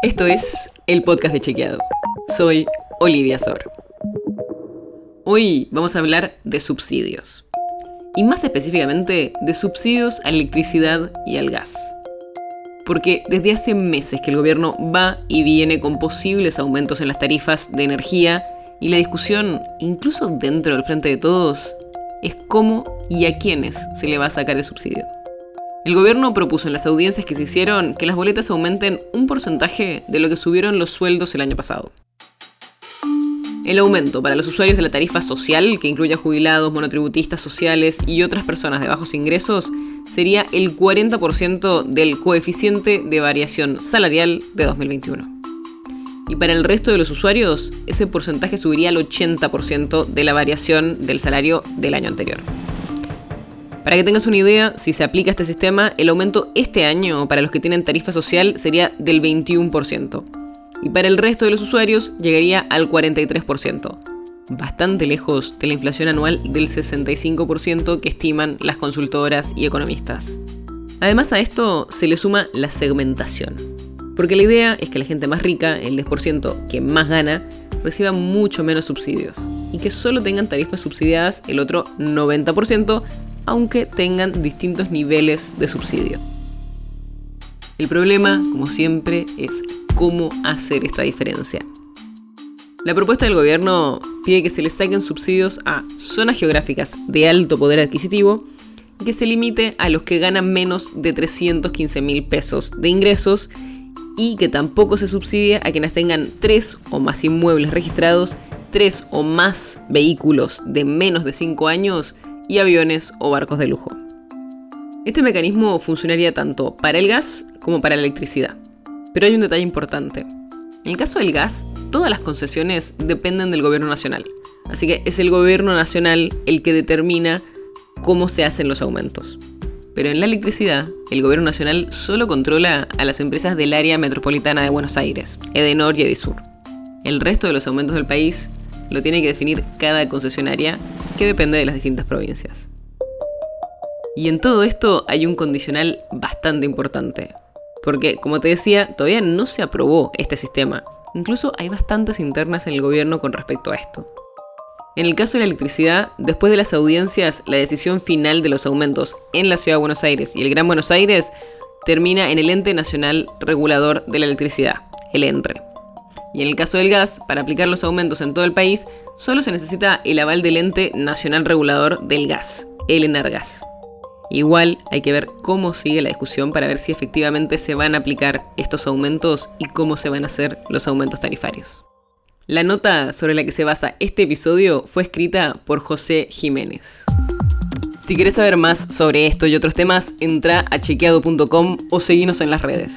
Esto es el podcast de Chequeado. Soy Olivia Sor. Hoy vamos a hablar de subsidios. Y más específicamente de subsidios a la electricidad y al gas. Porque desde hace meses que el gobierno va y viene con posibles aumentos en las tarifas de energía y la discusión, incluso dentro del frente de todos, es cómo y a quiénes se le va a sacar el subsidio. El gobierno propuso en las audiencias que se hicieron que las boletas aumenten un porcentaje de lo que subieron los sueldos el año pasado. El aumento para los usuarios de la tarifa social, que incluye a jubilados, monotributistas sociales y otras personas de bajos ingresos, sería el 40% del coeficiente de variación salarial de 2021. Y para el resto de los usuarios, ese porcentaje subiría al 80% de la variación del salario del año anterior. Para que tengas una idea, si se aplica este sistema, el aumento este año para los que tienen tarifa social sería del 21%. Y para el resto de los usuarios llegaría al 43%. Bastante lejos de la inflación anual del 65% que estiman las consultoras y economistas. Además a esto se le suma la segmentación. Porque la idea es que la gente más rica, el 10% que más gana, reciba mucho menos subsidios y que solo tengan tarifas subsidiadas el otro 90%, aunque tengan distintos niveles de subsidio. El problema, como siempre, es cómo hacer esta diferencia. La propuesta del gobierno pide que se le saquen subsidios a zonas geográficas de alto poder adquisitivo y que se limite a los que ganan menos de 315 mil pesos de ingresos y que tampoco se subsidie a quienes tengan tres o más inmuebles registrados, tres o más vehículos de menos de 5 años y aviones o barcos de lujo. Este mecanismo funcionaría tanto para el gas como para la electricidad. Pero hay un detalle importante. En el caso del gas, todas las concesiones dependen del gobierno nacional. Así que es el gobierno nacional el que determina cómo se hacen los aumentos. Pero en la electricidad, el gobierno nacional solo controla a las empresas del área metropolitana de Buenos Aires, Edenor y Edisur. El resto de los aumentos del país lo tiene que definir cada concesionaria, que depende de las distintas provincias. Y en todo esto hay un condicional bastante importante, porque como te decía, todavía no se aprobó este sistema. Incluso hay bastantes internas en el gobierno con respecto a esto. En el caso de la electricidad, después de las audiencias, la decisión final de los aumentos en la Ciudad de Buenos Aires y el Gran Buenos Aires termina en el Ente Nacional Regulador de la Electricidad, el ENRE. Y en el caso del gas, para aplicar los aumentos en todo el país, solo se necesita el aval del Ente Nacional Regulador del Gas, el ENARGAS. Igual hay que ver cómo sigue la discusión para ver si efectivamente se van a aplicar estos aumentos y cómo se van a hacer los aumentos tarifarios. La nota sobre la que se basa este episodio fue escrita por José Jiménez. Si quieres saber más sobre esto y otros temas, entra a chequeado.com o seguinos en las redes.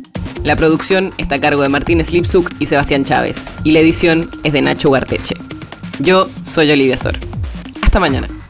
La producción está a cargo de Martín Slipsuk y Sebastián Chávez, y la edición es de Nacho Guarteche. Yo soy Olivia Sor. Hasta mañana.